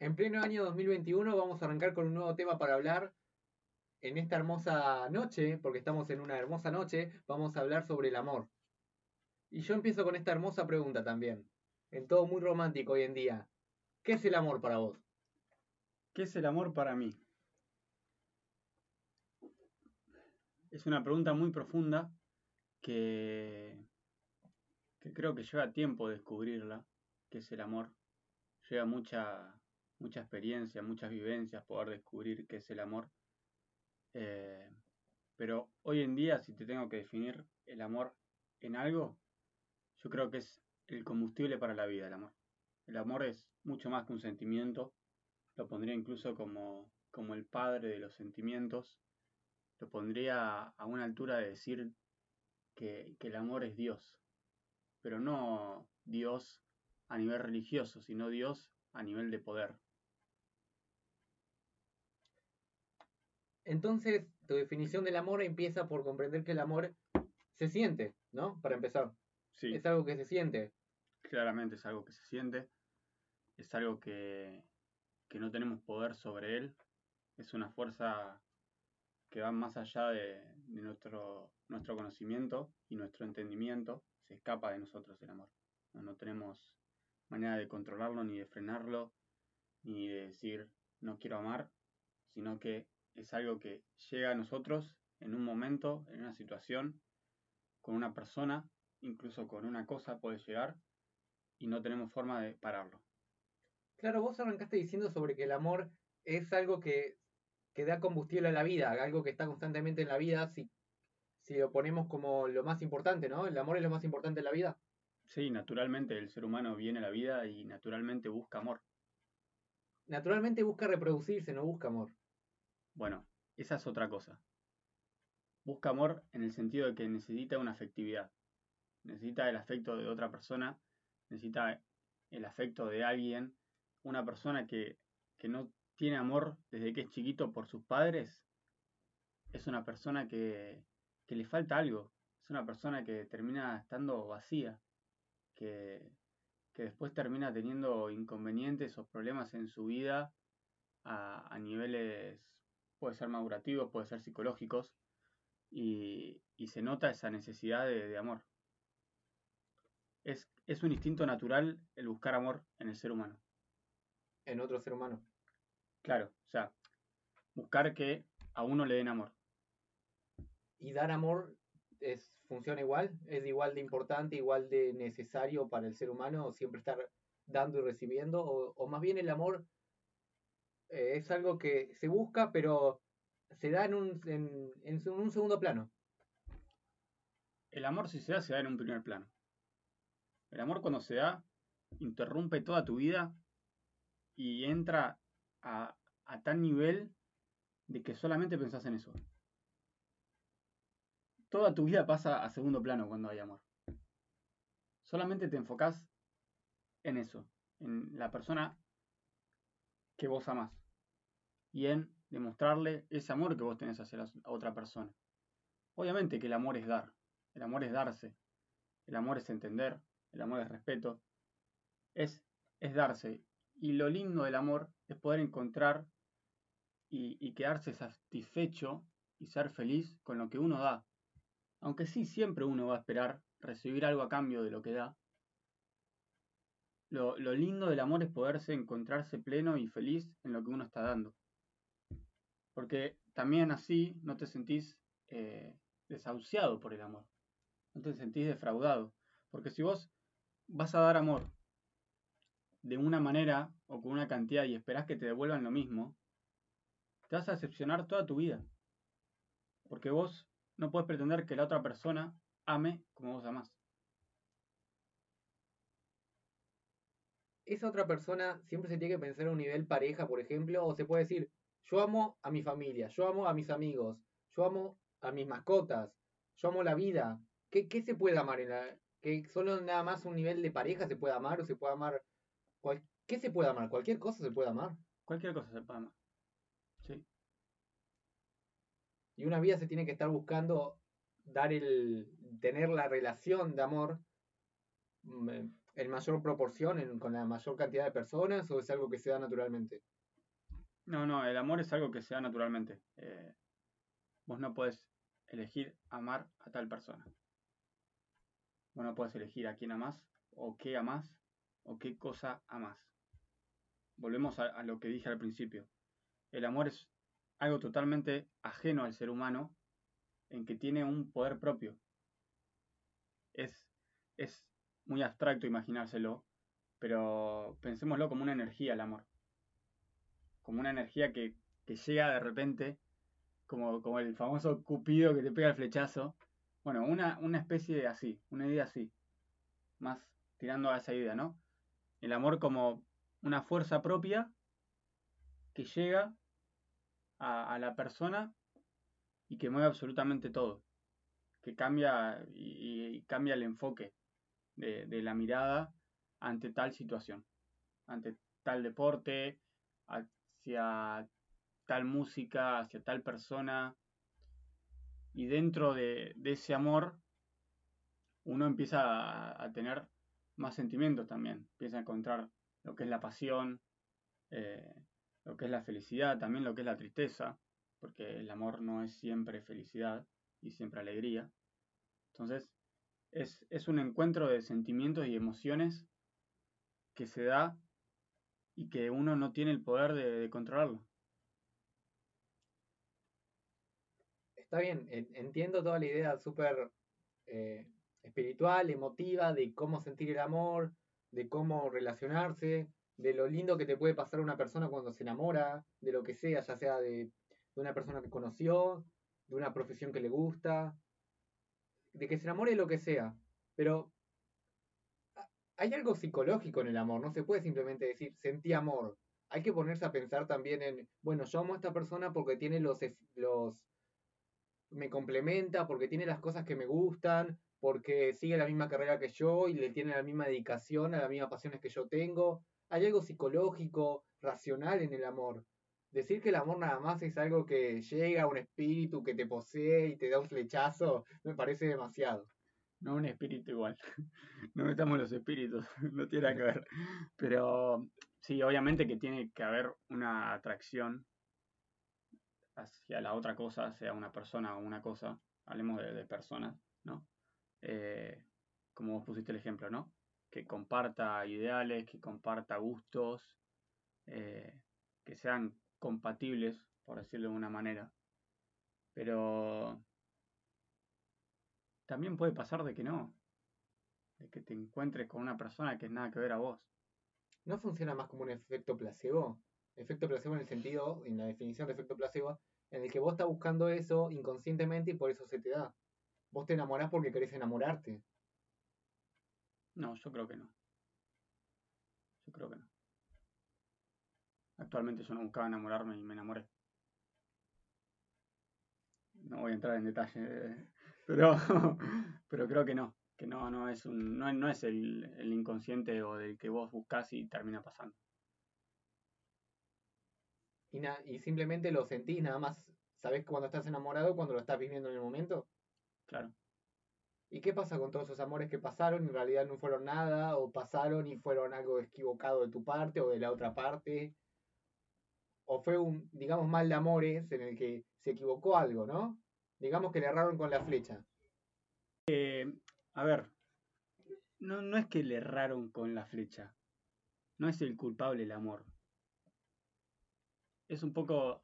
En pleno año 2021 vamos a arrancar con un nuevo tema para hablar. En esta hermosa noche, porque estamos en una hermosa noche, vamos a hablar sobre el amor. Y yo empiezo con esta hermosa pregunta también. En todo muy romántico hoy en día. ¿Qué es el amor para vos? ¿Qué es el amor para mí? Es una pregunta muy profunda que, que creo que lleva tiempo descubrirla, qué es el amor. Lleva mucha, mucha experiencia, muchas vivencias poder descubrir qué es el amor. Eh, pero hoy en día, si te tengo que definir el amor en algo, yo creo que es el combustible para la vida, el amor. El amor es mucho más que un sentimiento, lo pondría incluso como, como el padre de los sentimientos, lo pondría a una altura de decir que, que el amor es Dios, pero no Dios a nivel religioso, sino Dios a nivel de poder. Entonces, tu definición del amor empieza por comprender que el amor se siente, ¿no? Para empezar. Sí, Es algo que se siente. claramente es algo que se siente, es algo que, que no tenemos poder sobre él, es una fuerza que va más allá de, de nuestro, nuestro conocimiento y nuestro entendimiento, se escapa de nosotros el amor. No, no tenemos manera de controlarlo, ni de frenarlo, ni de decir no quiero amar, sino que es algo que llega a nosotros en un momento, en una situación, con una persona, incluso con una cosa puede llegar, y no tenemos forma de pararlo. Claro, vos arrancaste diciendo sobre que el amor es algo que, que da combustible a la vida, algo que está constantemente en la vida, si, si lo ponemos como lo más importante, ¿no? El amor es lo más importante en la vida. Sí, naturalmente el ser humano viene a la vida y naturalmente busca amor. Naturalmente busca reproducirse, no busca amor. Bueno, esa es otra cosa. Busca amor en el sentido de que necesita una afectividad. Necesita el afecto de otra persona, necesita el afecto de alguien. Una persona que, que no tiene amor desde que es chiquito por sus padres es una persona que, que le falta algo. Es una persona que termina estando vacía, que, que después termina teniendo inconvenientes o problemas en su vida a, a niveles, puede ser madurativos, puede ser psicológicos, y, y se nota esa necesidad de, de amor. Es, es un instinto natural el buscar amor en el ser humano. En otro ser humano. Claro, o sea, buscar que a uno le den amor. Y dar amor es, funciona igual, es igual de importante, igual de necesario para el ser humano, siempre estar dando y recibiendo, o, o más bien el amor eh, es algo que se busca, pero se da en un, en, en un segundo plano. El amor si se da, se da en un primer plano. El amor cuando se da, interrumpe toda tu vida y entra a, a tal nivel de que solamente pensás en eso. Toda tu vida pasa a segundo plano cuando hay amor. Solamente te enfocás en eso, en la persona que vos amás y en demostrarle ese amor que vos tenés hacia la otra persona. Obviamente que el amor es dar, el amor es darse, el amor es entender, el amor es respeto, es, es darse. Y lo lindo del amor es poder encontrar y, y quedarse satisfecho y ser feliz con lo que uno da. Aunque sí, siempre uno va a esperar recibir algo a cambio de lo que da. Lo, lindo del amor es poderse encontrarse pleno y feliz en lo que uno está dando. Porque también así no te sentís eh, desahuciado por el amor. No te sentís defraudado. Porque si vos vas a dar amor de una manera o con una cantidad y esperás que te devuelvan lo mismo, te vas a decepcionar toda tu vida. Porque vos no puedes pretender que la otra persona ame como vos amás. Esa otra persona siempre se tiene que pensar a un nivel pareja, por ejemplo, o se puede decir, yo amo a mi familia, yo amo a mis amigos, yo amo a mis mascotas, yo amo la vida. ¿Qué, qué se puede amar en la... que solo nada más un nivel de pareja se puede amar o se puede amar... cual- ¿Qué se puede amar? Cualquier cosa se puede amar. Cualquier cosa se puede amar. Sí. Y una vida se tiene que estar buscando dar el... tener la relación de amor mm, en mayor proporción, con la mayor cantidad de personas, o es algo que se da naturalmente? No, no, el amor es algo que se da naturalmente. Eh, vos no podés elegir amar a tal persona. Vos no podés elegir a quién amás, o qué amás, o qué cosa amás. Volvemos a, a lo que dije al principio. El amor es algo totalmente ajeno al ser humano, en que tiene un poder propio. Es, es muy abstracto imaginárselo, pero pensémoslo como una energía el amor. Como una energía que, que llega de repente, como, como el famoso cupido que te pega el flechazo. Bueno, una, una especie de así, una idea así. Más tirando a esa idea, ¿no? El amor como una fuerza propia que llega a, la persona y que mueve absolutamente todo. Que cambia y cambia el enfoque de, la mirada ante tal situación, ante tal deporte, hacia tal música, hacia tal persona. Y dentro de, ese amor, uno empieza a, a, tener más sentimientos también. Empieza a encontrar lo que es la pasión, eh, lo que es la felicidad, también lo que es la tristeza, porque el amor no es siempre felicidad y siempre alegría. Entonces, es, es un encuentro de sentimientos y emociones que se da y que uno no tiene el poder de, de controlarlo. Está bien, en- entiendo toda la idea súper eh, espiritual, emotiva, de cómo sentir el amor, de cómo relacionarse, de lo lindo que te puede pasar una persona cuando se enamora, de lo que sea, ya sea de una persona que conoció, de una profesión que le gusta, de que se enamore de lo que sea. Pero hay algo psicológico en el amor, no se puede simplemente decir sentí amor. Hay que ponerse a pensar también en, bueno, yo amo a esta persona porque tiene los, los me complementa, porque tiene las cosas que me gustan, porque sigue la misma carrera que yo y le tiene la misma dedicación a las mismas pasiones que yo tengo. Hay algo psicológico, racional en el amor. Decir que el amor nada más es algo que llega a un espíritu que te posee y te da un flechazo, me parece demasiado. No un espíritu igual. No metamos los espíritus, no tiene nada que ver. Pero sí, obviamente que tiene que haber una atracción hacia la otra cosa, sea una persona o una cosa. Hablemos de, personas, ¿no? Eh, como vos pusiste el ejemplo, ¿no? Que comparta ideales, que comparta gustos, eh, que sean compatibles, por decirlo de una manera. Pero también puede pasar de que no, de que te encuentres con una persona que es nada que ver a vos. ¿No funciona más como un efecto placebo? Efecto placebo en el sentido, en la definición de efecto placebo, en el que vos estás buscando eso inconscientemente y por eso se te da. Vos te enamorás porque querés enamorarte. No, yo creo que no. Yo creo que no. Actualmente yo no buscaba enamorarme y me enamoré. No voy a entrar en detalle, pero, pero creo que no. Que no, no es un, no, no es el, el inconsciente o del que vos buscás y termina pasando. Y, na- y simplemente lo sentís, nada más sabés cuando estás enamorado, cuando lo estás viviendo en el momento. Claro. ¿Y qué pasa con todos esos amores que pasaron y en realidad no fueron nada o pasaron y fueron algo equivocado de tu parte o de la otra parte? O fue un, digamos, mal de amores en el que se equivocó algo, ¿no? Digamos que le erraron con la flecha. A ver, no, no es que le erraron con la flecha. No es el culpable el amor. Es un poco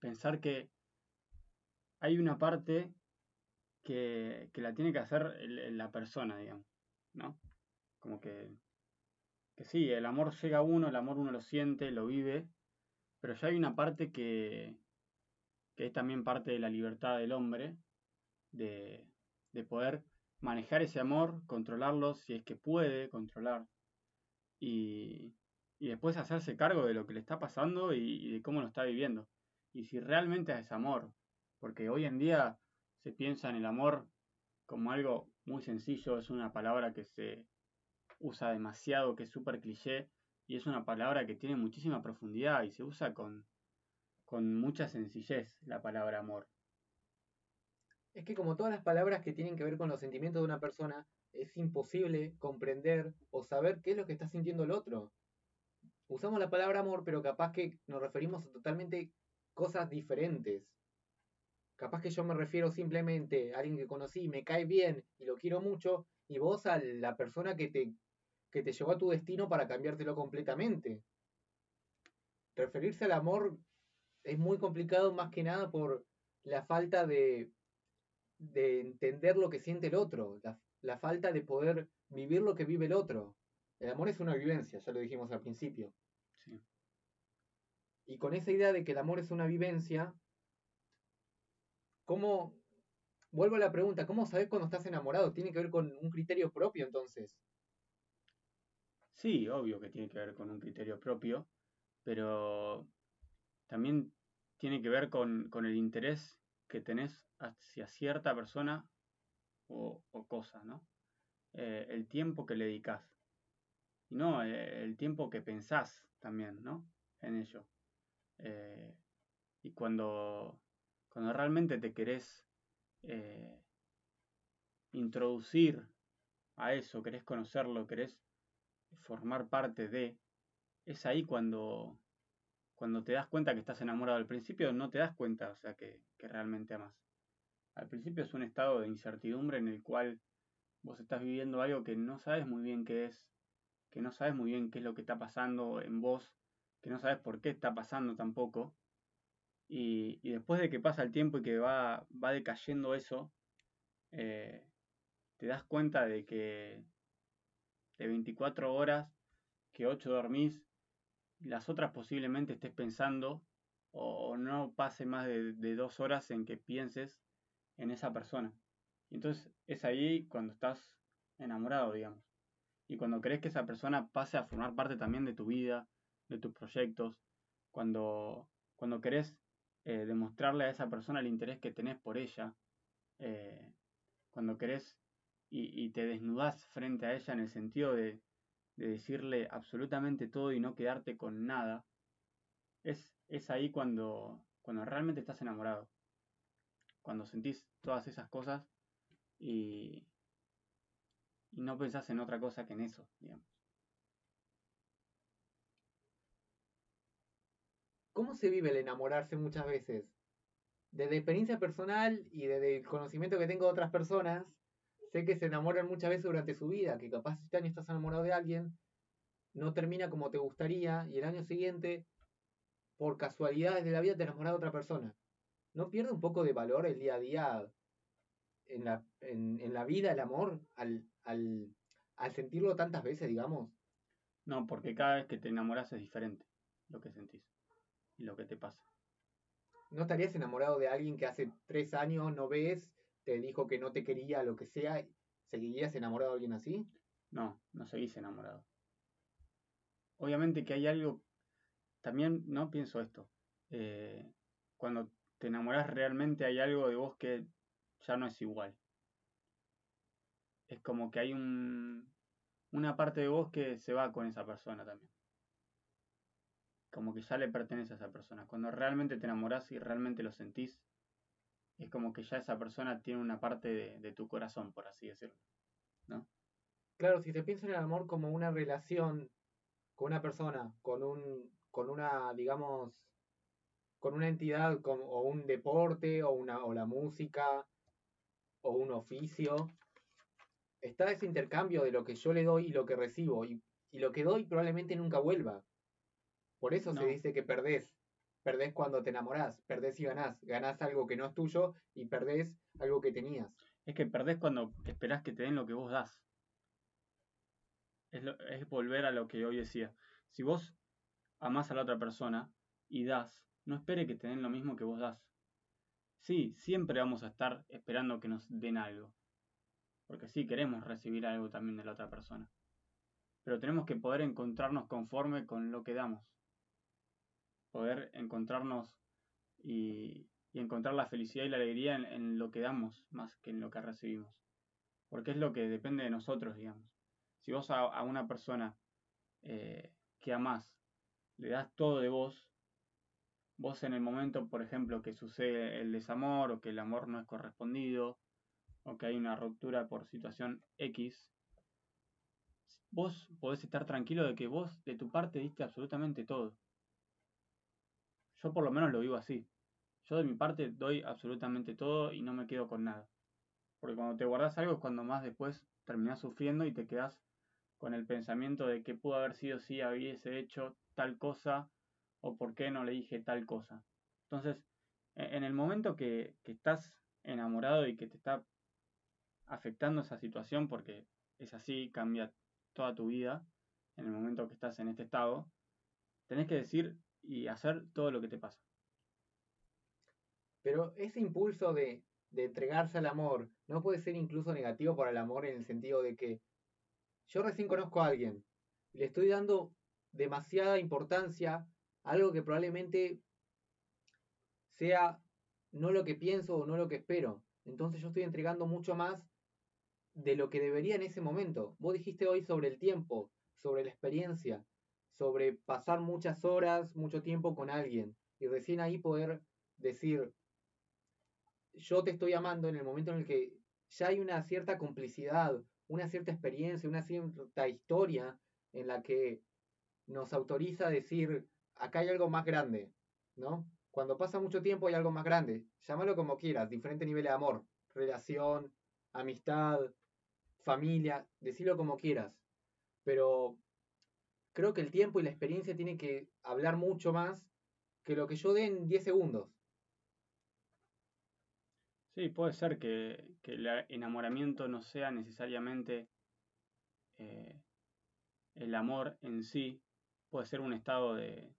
pensar que hay una parte que, que la tiene que hacer la persona, digamos, ¿no? Como que, que sí, el amor llega a uno, el amor uno lo siente, lo vive, pero ya hay una parte que, que es también parte de la libertad del hombre, de, de poder manejar ese amor, controlarlo si es que puede controlar, y, y después hacerse cargo de lo que le está pasando y, y de cómo lo está viviendo. Y si realmente es amor, porque hoy en día se piensa en el amor como algo muy sencillo, es una palabra que se usa demasiado, que es súper cliché, y es una palabra que tiene muchísima profundidad y se usa con, con mucha sencillez la palabra amor. Es que como todas las palabras que tienen que ver con los sentimientos de una persona, es imposible comprender o saber qué es lo que está sintiendo el otro. Usamos la palabra amor, pero capaz que nos referimos a totalmente cosas diferentes. Capaz que yo me refiero simplemente a alguien que conocí, me cae bien y lo quiero mucho, y vos a la persona que te, que te llevó a tu destino para cambiártelo completamente. Referirse al amor es muy complicado más que nada por la falta de, de entender lo que siente el otro, la, la falta de poder vivir lo que vive el otro. El amor es una vivencia, ya lo dijimos al principio. Sí. Y con esa idea de que el amor es una vivencia, ¿cómo, vuelvo a la pregunta, ¿cómo sabes cuando estás enamorado? Tiene que ver con un criterio propio entonces. Sí, obvio que tiene que ver con un criterio propio, pero también tiene que ver con, el interés que tenés hacia cierta persona o, cosa, ¿no? Eh, el tiempo que le dedicas. Y no, eh, el tiempo que pensás también, ¿no? En ello. Eh, y cuando, cuando realmente te querés introducir a eso, querés conocerlo, querés formar parte de, es ahí cuando, cuando te das cuenta que estás enamorado. Al principio no te das cuenta, o sea, que, que realmente amas. Al principio es un estado de incertidumbre en el cual vos estás viviendo algo que no sabes muy bien qué es, que no sabes muy bien qué es lo que está pasando en vos, que no sabes por qué está pasando tampoco. Y, y después de que pasa el tiempo y que va, va decayendo eso, eh, te das cuenta de que de 24 horas, que 8 dormís, las otras posiblemente estés pensando o no pase más de, de dos horas en que pienses en esa persona. Y entonces es ahí cuando estás enamorado, digamos. Y cuando crees que esa persona pase a formar parte también de tu vida, de tus proyectos, cuando, cuando querés eh, demostrarle a esa persona el interés que tenés por ella, eh, cuando querés y, te desnudás frente a ella en el sentido de, de, decirle absolutamente todo y no quedarte con nada, es, es ahí cuando, cuando realmente estás enamorado. Cuando sentís todas esas cosas y, y no pensás en otra cosa que en eso. ¿Cómo se vive el enamorarse muchas veces? Desde experiencia personal y desde el conocimiento que tengo de otras personas, sé que se enamoran muchas veces durante su vida, que capaz este año estás enamorado de alguien, no termina como te gustaría y el año siguiente, por casualidades de la vida, te enamoras de otra persona. ¿No pierde un poco de valor el día a día en la, en, en la vida, el amor, al, al, al sentirlo tantas veces, digamos? No, porque cada vez que te enamoras es diferente lo que sentís y lo que te pasa. ¿No estarías enamorado de alguien que hace tres años no ves, te dijo que no te quería, lo que sea? ¿Seguirías enamorado de alguien así? No, no seguís enamorado. Obviamente que hay algo, también, no pienso esto, eh, cuando te enamoras realmente hay algo de vos que ya no es igual. Es como que hay un, una parte de vos que se va con esa persona también como que ya le pertenece a esa persona. Cuando realmente te enamoras y realmente lo sentís, es como que ya esa persona tiene una parte de, de, tu corazón, por así decirlo. ¿No? Claro, si se piensa en el amor como una relación con una persona, con un, con una, digamos, con una entidad con, o un deporte, o una, o la música, o un oficio, está ese intercambio de lo que yo le doy y lo que recibo, y, y lo que doy probablemente nunca vuelva. Por eso no. se dice que perdés. Perdés cuando te enamorás, perdés y ganás. Ganás algo que no es tuyo y perdés algo que tenías. Es que perdés cuando esperás que te den lo que vos das. Es, volver a lo que hoy decía. Si vos amás a la otra persona y das, no espere que te den lo mismo que vos das. Sí, siempre vamos a estar esperando que nos den algo. Porque sí, queremos recibir algo también de la otra persona. Pero tenemos que poder encontrarnos conforme con lo que damos poder encontrarnos y, encontrar la felicidad y la alegría en, en, lo que damos más que en lo que recibimos. Porque es lo que depende de nosotros, digamos. Si vos a, a una persona eh, que amás le das todo de vos, vos en el momento, por ejemplo, que sucede el desamor o que el amor no es correspondido, o que hay una ruptura por situación X, vos podés estar tranquilo de que vos de tu parte diste absolutamente todo. Yo por lo menos lo vivo así. Yo de mi parte doy absolutamente todo y no me quedo con nada. Porque cuando te guardas algo es cuando más después terminás sufriendo y te quedas con el pensamiento de que pudo haber sido si hubiese hecho tal cosa o por qué no le dije tal cosa. Entonces, e-, en el momento que, que estás enamorado y que te está afectando esa situación, porque es así, cambia toda tu vida, en el momento que estás en este estado, tenés que decir y hacer todo lo que te pasa. Pero ese impulso de, de entregarse al amor no puede ser incluso negativo para el amor en el sentido de que yo recién conozco a alguien, le estoy dando demasiada importancia a algo que probablemente sea no lo que pienso o no lo que espero. Entonces yo estoy entregando mucho más de lo que debería en ese momento. Vos dijiste hoy sobre el tiempo, sobre la experiencia, sobre pasar muchas horas, mucho tiempo con alguien y recién ahí poder decir, yo te estoy amando en el momento en el que ya hay una cierta complicidad, una cierta experiencia, una cierta historia en la que nos autoriza a decir, acá hay algo más grande, ¿no? Cuando pasa mucho tiempo hay algo más grande, llámalo como quieras, diferente nivel de amor, relación, amistad, familia, decirlo como quieras. Pero creo que el tiempo y la experiencia tienen que hablar mucho más que lo que yo dé en 10 segundos. Sí, puede ser que, el enamoramiento no sea necesariamente eh, el amor en sí, puede ser un estado de,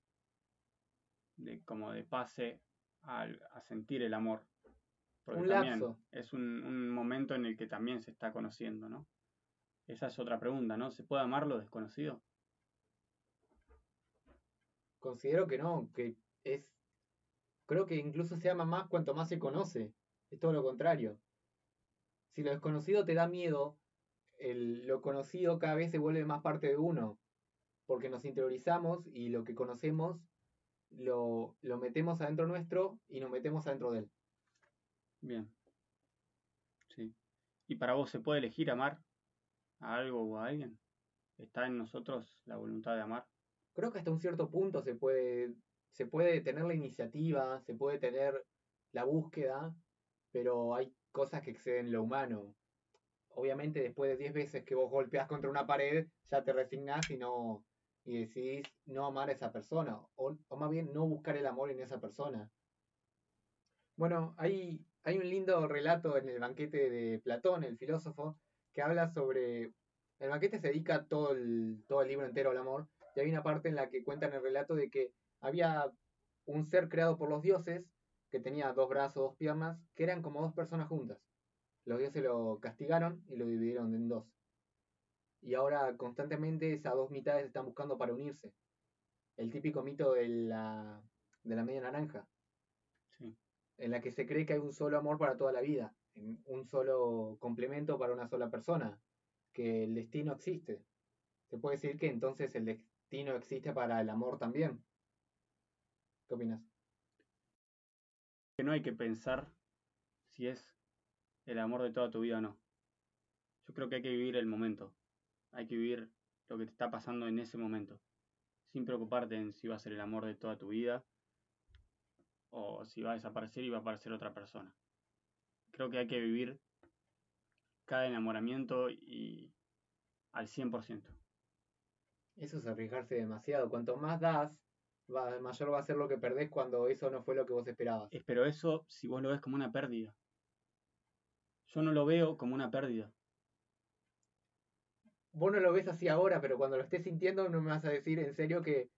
de como de pase a sentir el amor. Porque un también es un, un, momento en el que también se está conociendo, ¿no? Esa es otra pregunta, ¿no? ¿Se puede amar lo desconocido? Considero que no, que es. Creo que incluso se ama más cuanto más se conoce. Es todo lo contrario. Si lo desconocido te da miedo, el, lo conocido cada vez se vuelve más parte de uno. Porque nos interiorizamos y lo que conocemos lo, lo metemos adentro nuestro y nos metemos adentro de él. Bien. Sí. ¿Y para vos se puede elegir amar a algo o a alguien? ¿Está en nosotros la voluntad de amar? Creo que hasta un cierto punto se puede, se puede tener la iniciativa, se puede tener la búsqueda, pero hay cosas que exceden lo humano. Obviamente después de 10 veces que vos golpeas contra una pared, ya te resignás y no y decidís no amar a esa persona, o, o más bien no buscar el amor en esa persona. Bueno, hay, hay un lindo relato en el banquete de Platón, el filósofo, que habla sobre... El banquete se dedica todo el, todo el libro entero al amor, y hay una parte en la que cuentan el relato de que había un ser creado por los dioses que tenía dos brazos, dos piernas, que eran como dos personas juntas. Los dioses lo castigaron y lo dividieron en dos. Y ahora constantemente esas dos mitades están buscando para unirse. El típico mito de la, de la media naranja. En la que se cree que hay un solo amor para toda la vida, un solo complemento para una sola persona, que el destino existe. Se puede decir que entonces el destino existe para el amor también. ¿Qué opinas? Que no hay que pensar si es el amor de toda tu vida o no. Yo creo que hay que vivir el momento. Hay que vivir lo que te está pasando en ese momento. Sin preocuparte en si va a ser el amor de toda tu vida o si va a desaparecer y va a aparecer otra persona. Creo que hay que vivir cada enamoramiento y al 100%. Eso es arriesgarse demasiado. Cuanto más das, mayor va a ser lo que perdés cuando eso no fue lo que vos esperabas. Pero eso, si vos lo ves como una pérdida. Yo no lo veo como una pérdida. Vos no lo ves así ahora, pero cuando lo estés sintiendo no me vas a decir en serio que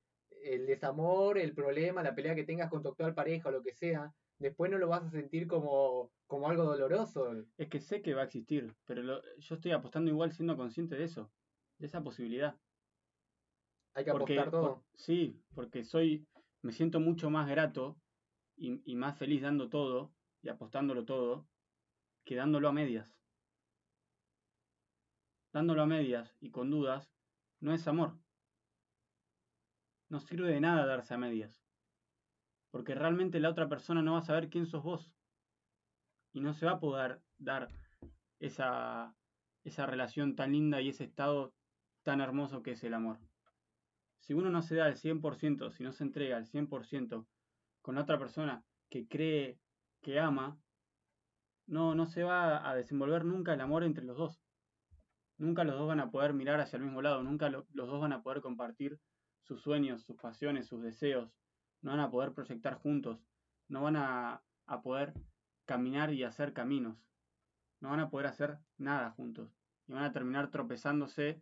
el desamor, el problema, la pelea que tengas con tu actual pareja o lo que sea, después no lo vas a sentir como, como algo doloroso. Es que sé que va a existir, pero yo estoy apostando igual siendo consciente de eso, de esa posibilidad. Hay que apostar todo. sí, porque soy, me siento mucho más grato y, y más feliz dando todo y apostándolo todo que dándolo a medias. Dándolo a medias y con dudas no es amor. No sirve de nada darse a medias. Porque realmente la otra persona no va a saber quién sos vos. Y no se va a poder dar esa, esa relación tan linda y ese estado tan hermoso que es el amor. Si uno no se da al 100%, si no se entrega al 100% con otra persona que cree que ama, no, no se va a desenvolver nunca el amor entre los dos. Nunca los dos van a poder mirar hacia el mismo lado, nunca los dos van a poder compartir sus sueños, sus pasiones, sus deseos, no van a poder proyectar juntos, no van a, a poder caminar y hacer caminos, no van a poder hacer nada juntos y van a terminar tropezándose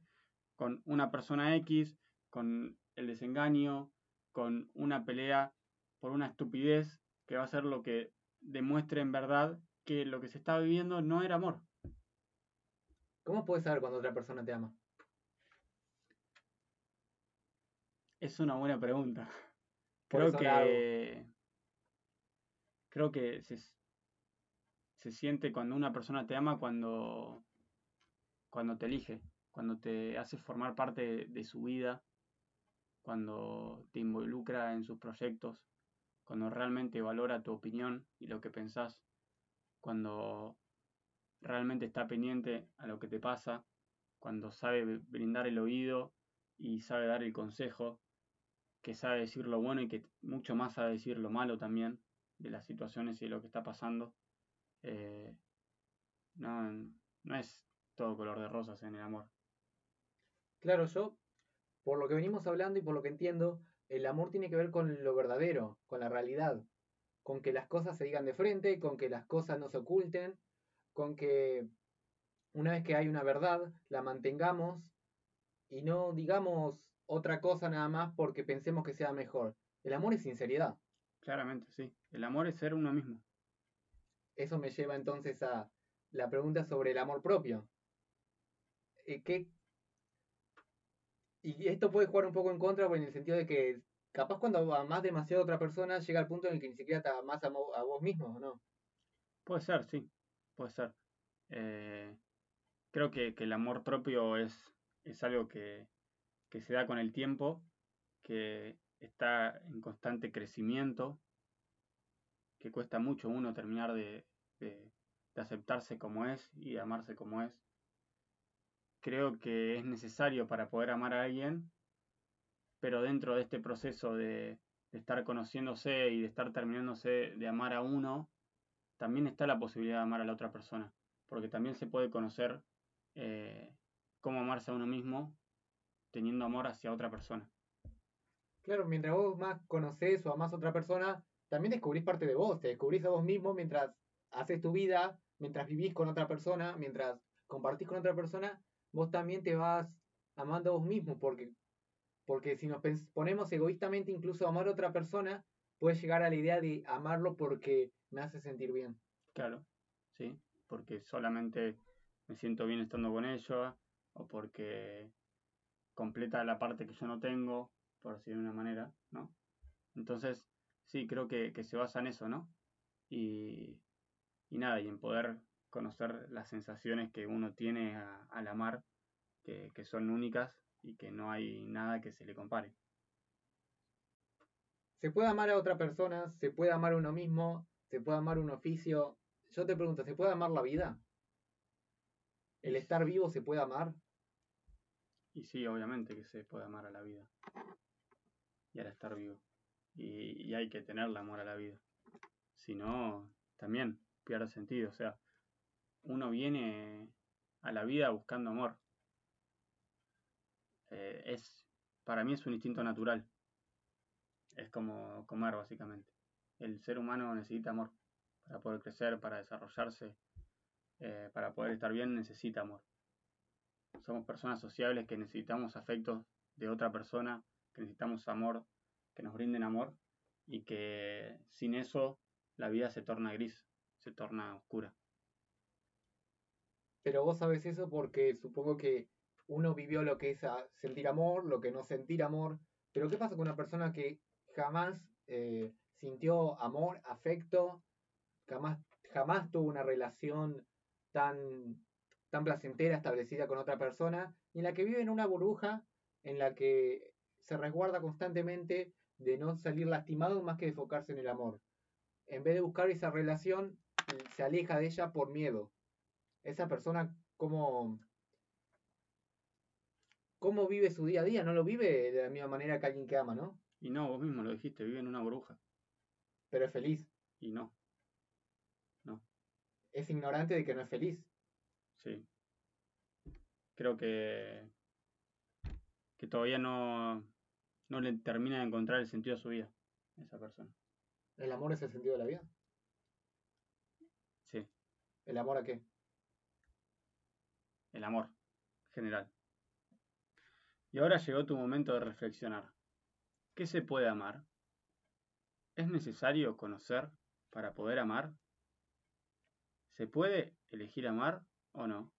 con una persona X, con el desengaño, con una pelea por una estupidez que va a ser lo que demuestre en verdad que lo que se está viviendo no era amor. ¿Cómo puedes saber cuando otra persona te ama? Es una buena pregunta. Creo que creo que se, se siente cuando una persona te ama cuando cuando te elige, cuando te hace formar parte de su vida, cuando te involucra en sus proyectos, cuando realmente valora tu opinión y lo que pensás, cuando realmente está pendiente a lo que te pasa, cuando sabe brindar el oído y sabe dar el consejo, que sabe decir lo bueno y que mucho más sabe decir lo malo también de las situaciones y de lo que está pasando. Eh, no, no es todo color de rosas en el amor. Claro, yo, por lo que venimos hablando y por lo que entiendo, el amor tiene que ver con lo verdadero, con la realidad, con que las cosas se digan de frente, con que las cosas no se oculten, con que una vez que hay una verdad, la mantengamos y no digamos otra cosa nada más porque pensemos que sea mejor. El amor es sinceridad. Claramente, sí. El amor es ser uno mismo. Eso me lleva entonces a la pregunta sobre el amor propio. Eh, ¿Qué, y esto puede jugar un poco en contra en el sentido de que capaz cuando amas demasiado a otra persona llega al punto en el que ni siquiera te amas a, vos mismo, ¿no? Puede ser, sí, puede ser. Eh, creo que, el amor propio es, es algo que, se da con el tiempo, que está en constante crecimiento, que cuesta mucho uno terminar de, de aceptarse como es y amarse como es creo que es necesario para poder amar a alguien, pero dentro de este proceso de, estar conociéndose y de estar terminándose de amar a uno, también está la posibilidad de amar a la otra persona, porque también se puede conocer eh, cómo amarse a uno mismo teniendo amor hacia otra persona. Claro, mientras vos más conoces o amás a otra persona, también descubrís parte de vos, te descubrís a vos mismo mientras haces tu vida, mientras vivís con otra persona, mientras compartís con otra persona, vos también te vas amando a vos mismo, porque, porque si nos ponemos egoístamente incluso a amar a otra persona, puedes llegar a la idea de amarlo porque me hace sentir bien. Claro, sí, porque solamente me siento bien estando con ella, o porque completa la parte que yo no tengo, por decir de una manera, ¿no? Entonces, sí, creo que, se basa en eso, ¿no? Y, y nada, y en poder conocer las sensaciones que uno tiene al amar, que, son únicas y que no hay nada que se le compare. Se puede amar a otra persona, se puede amar a uno mismo, se puede amar un oficio. Yo te pregunto, ¿se puede amar la vida? ¿El estar vivo se puede amar? Y sí, obviamente que se puede amar a la vida. Y al estar vivo. Y, y hay que tenerle amor a la vida. Si no, también pierde sentido. O sea, uno viene a la vida buscando amor. Eh, es, para mí es un instinto natural. Es como comer, básicamente. El ser humano necesita amor. Para poder crecer, para desarrollarse, eh, para poder estar bien, necesita amor. Somos personas sociables que necesitamos afectos de otra persona, que necesitamos amor, que nos brinden amor y que sin eso la vida se torna gris, se torna oscura pero vos sabes eso porque supongo que uno vivió lo que es sentir amor, lo que no sentir amor, pero ¿qué pasa con una persona que jamás eh, sintió amor, afecto, jamás, jamás tuvo una relación tan, tan placentera establecida con otra persona, y en la que vive en una burbuja en la que se resguarda constantemente de no salir lastimado más que de enfocarse en el amor. En vez de buscar esa relación, se aleja de ella por miedo esa persona cómo, cómo vive su día a día, no lo vive de la misma manera que alguien que ama, ¿no? Y no, vos mismo lo dijiste, vive en una burbuja. Pero es feliz. Y no, Es ignorante de que no es feliz. sí. Creo que, que todavía no, no le termina de encontrar el sentido a su vida, esa persona. ¿El amor es el sentido de la vida? Sí, ¿El amor a qué? El amor general. Y ahora llegó tu momento de reflexionar. ¿Qué se puede amar? ¿Es necesario conocer para poder amar? ¿Se puede elegir amar o no?